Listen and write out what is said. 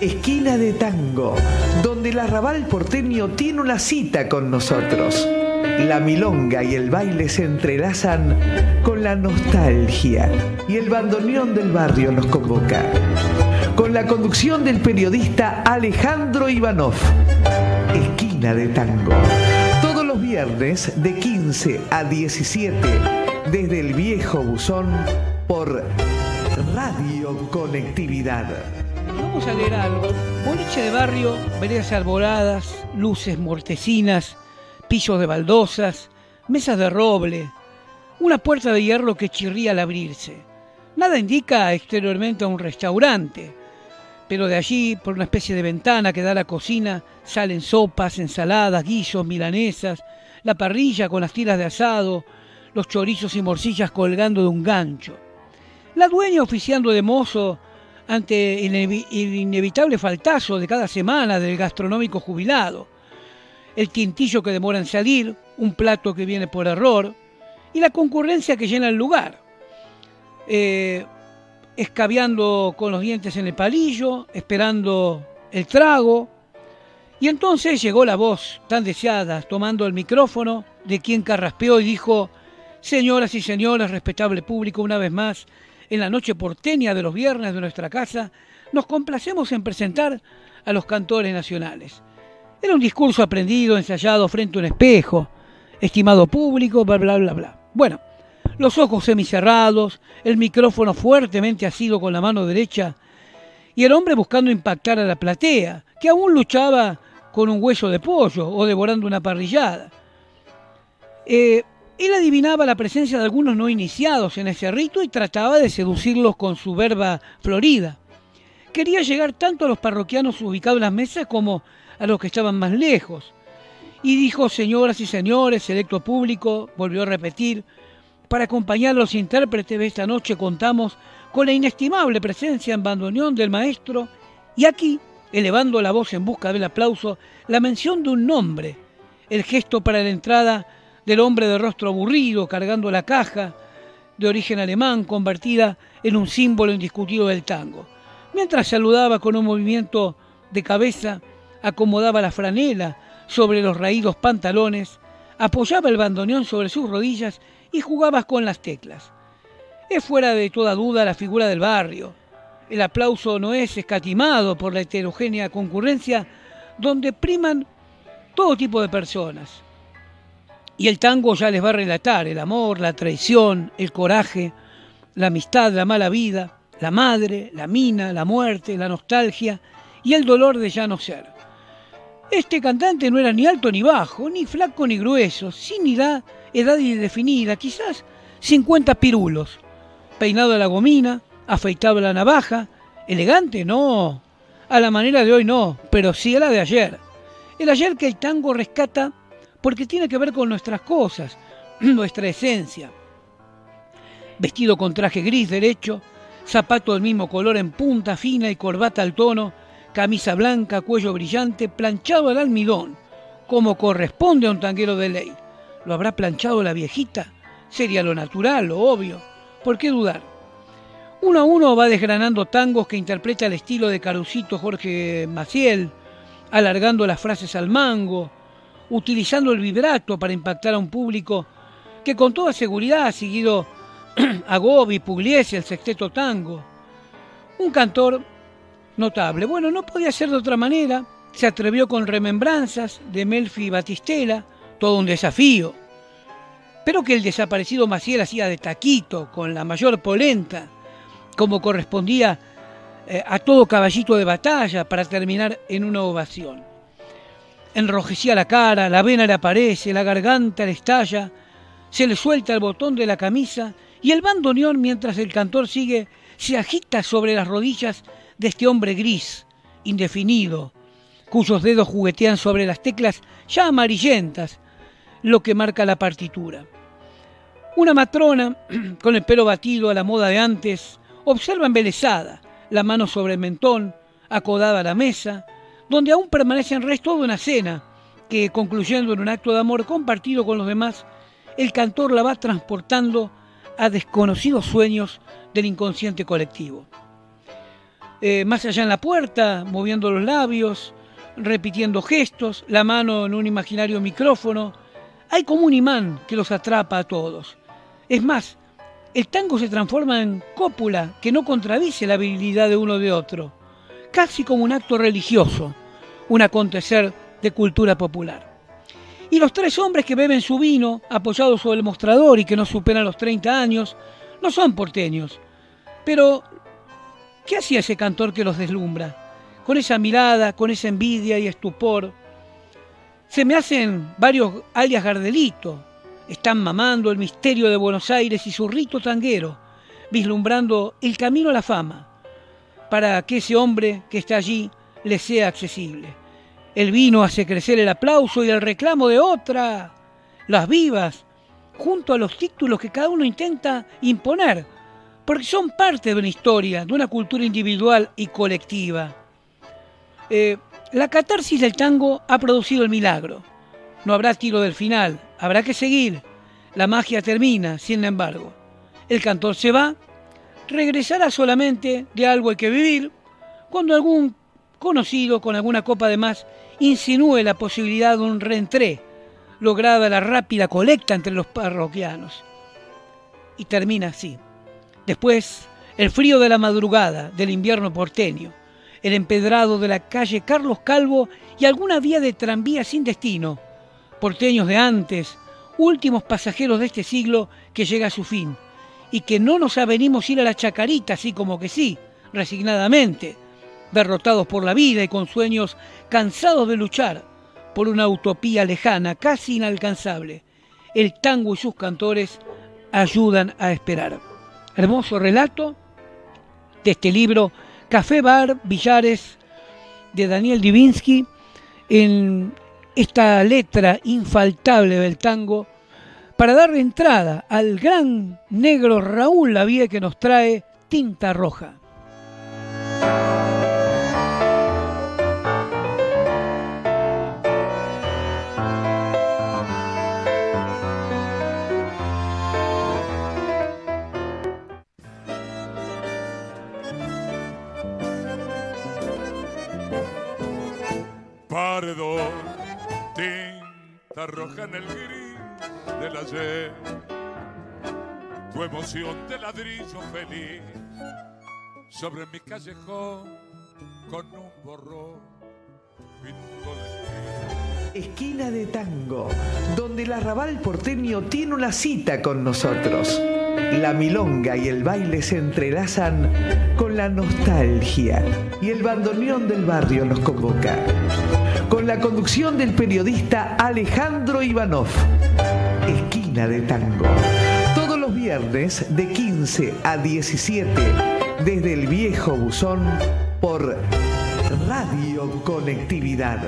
esquina de tango, donde el arrabal porteño tiene una cita con nosotros. La milonga y el baile se entrelazan con la nostalgia y el bandoneón del barrio nos convoca. Con la conducción del periodista Alejandro Ivanov. Esquina de tango. Todos los viernes de 15 a 17 desde el viejo buzón por Radio Conectividad. Vamos a leer algo. Boliche de barrio, veredas arboladas, luces mortecinas, pisos de baldosas, mesas de roble, una puerta de hierro que chirría al abrirse. Nada indica exteriormente a un restaurante, pero de allí, por una especie de ventana que da a la cocina, salen sopas, ensaladas, guisos, milanesas, la parrilla con las tiras de asado, los chorizos y morcillas colgando de un gancho. La dueña oficiando de mozo ante el, inevitable faltazo de cada semana del gastronómico jubilado, el quintillo que demora en salir, un plato que viene por error y la concurrencia que llena el lugar. Eh, escabeando con los dientes en el palillo, esperando el trago. Y entonces llegó la voz tan deseada, tomando el micrófono, de quien carraspeó y dijo, Señoras y señores, respetable público, una vez más, en la noche porteña de los viernes de nuestra casa, nos complacemos en presentar a los cantores nacionales. Era un discurso aprendido, ensayado frente a un espejo, estimado público, bla, bla, bla, bla. Bueno, los ojos semicerrados, el micrófono fuertemente asido con la mano derecha, y el hombre buscando impactar a la platea, que aún luchaba con un hueso de pollo o devorando una parrillada. Eh, él adivinaba la presencia de algunos no iniciados en ese rito y trataba de seducirlos con su verba florida. Quería llegar tanto a los parroquianos ubicados en las mesas como a los que estaban más lejos. Y dijo, señoras y señores, selecto público, volvió a repetir, para acompañar a los intérpretes de esta noche contamos con la inestimable presencia en bandoneón del maestro y aquí, elevando la voz en busca del aplauso, la mención de un nombre, el gesto para la entrada del hombre de rostro aburrido cargando la caja de origen alemán convertida en un símbolo indiscutido del tango. Mientras saludaba con un movimiento de cabeza, acomodaba la franela sobre los raídos pantalones, apoyaba el bandoneón sobre sus rodillas y jugaba con las teclas. Es fuera de toda duda la figura del barrio. El aplauso no es escatimado por la heterogénea concurrencia donde priman todo tipo de personas. Y el tango ya les va a relatar el amor, la traición, el coraje, la amistad, la mala vida, la madre, la mina, la muerte, la nostalgia y el dolor de ya no ser. Este cantante no era ni alto ni bajo, ni flaco ni grueso, sin edad, edad indefinida, quizás 50 pirulos, peinado a la gomina, afeitado a la navaja, elegante, no, a la manera de hoy no, pero sí a la de ayer. El ayer que el tango rescata porque tiene que ver con nuestras cosas, nuestra esencia. Vestido con traje gris derecho, zapato del mismo color en punta fina y corbata al tono, camisa blanca, cuello brillante, planchado al almidón, como corresponde a un tanguero de ley. ¿Lo habrá planchado la viejita? Sería lo natural, lo obvio. ¿Por qué dudar? Uno a uno va desgranando tangos que interpreta el estilo de Carucito Jorge Maciel, alargando las frases al mango, utilizando el vibrato para impactar a un público que con toda seguridad ha seguido a Gobi, Pugliese, el sexteto tango. Un cantor notable. Bueno, no podía ser de otra manera. Se atrevió con remembranzas de Melfi Batistela, todo un desafío. Pero que el desaparecido Maciel hacía de taquito, con la mayor polenta, como correspondía eh, a todo caballito de batalla para terminar en una ovación. Enrojecía la cara, la vena le aparece, la garganta le estalla, se le suelta el botón de la camisa y el bandoneón, mientras el cantor sigue, se agita sobre las rodillas de este hombre gris, indefinido, cuyos dedos juguetean sobre las teclas ya amarillentas, lo que marca la partitura. Una matrona, con el pelo batido a la moda de antes, observa embelesada, la mano sobre el mentón, acodada a la mesa, donde aún permanecen restos de una cena que, concluyendo en un acto de amor compartido con los demás, el cantor la va transportando a desconocidos sueños del inconsciente colectivo. eh, más allá en la puerta, moviendo los labios, repitiendo gestos, la mano en un imaginario micrófono. Hay como un imán que los atrapa a todos. Es más, el tango se transforma en cópula que no contradice la habilidad de uno de otro, casi como un acto religioso, un acontecer de cultura popular. Y los tres hombres que beben su vino, apoyados sobre el mostrador y que no superan los 30 años, no son porteños. Pero, ¿qué hacía ese cantor que los deslumbra? Con esa mirada, con esa envidia y estupor. Se me hacen varios alias Gardelito. Están mamando el misterio de Buenos Aires y su rito tanguero, vislumbrando el camino a la fama, para que ese hombre que está allí le sea accesible. El vino hace crecer el aplauso y el reclamo de otra, las vivas, junto a los títulos que cada uno intenta imponer, porque son parte de una historia, de una cultura individual y colectiva. Eh, la catarsis del tango ha producido el milagro. No habrá tiro del final, habrá que seguir. La magia termina, sin embargo. El cantor se va, regresará solamente, de algo hay que vivir, cuando algún conocido con alguna copa de más insinúe la posibilidad de un reentré, lograda la rápida colecta entre los parroquianos. Y termina así. Después, el frío de la madrugada del invierno porteño, el empedrado de la calle Carlos Calvo y alguna vía de tranvía sin destino, porteños de antes, últimos pasajeros de este siglo que llega a su fin, y que no nos avenimos ir a la chacarita así como que sí, resignadamente, derrotados por la vida y con sueños cansados de luchar por una utopía lejana, casi inalcanzable. El tango y sus cantores ayudan a esperar. Hermoso relato de este libro, Café Bar Villares, de Daniel Divinsky, en esta letra infaltable del tango, para dar entrada al gran negro Raúl Lavie que nos trae Tinta Roja. Tinta roja en el gris del ayer, tu emoción de ladrillo feliz sobre mi callejón con un borrón Esquina de Tango, donde el arrabal porteño tiene una cita con nosotros. La milonga y el baile se entrelazan con la nostalgia y el bandoneón del barrio nos convoca. Con la conducción del periodista Alejandro Ivanov. Esquina de Tango. Todos los viernes de 15 a 17 desde el viejo buzón por Radio Conectividad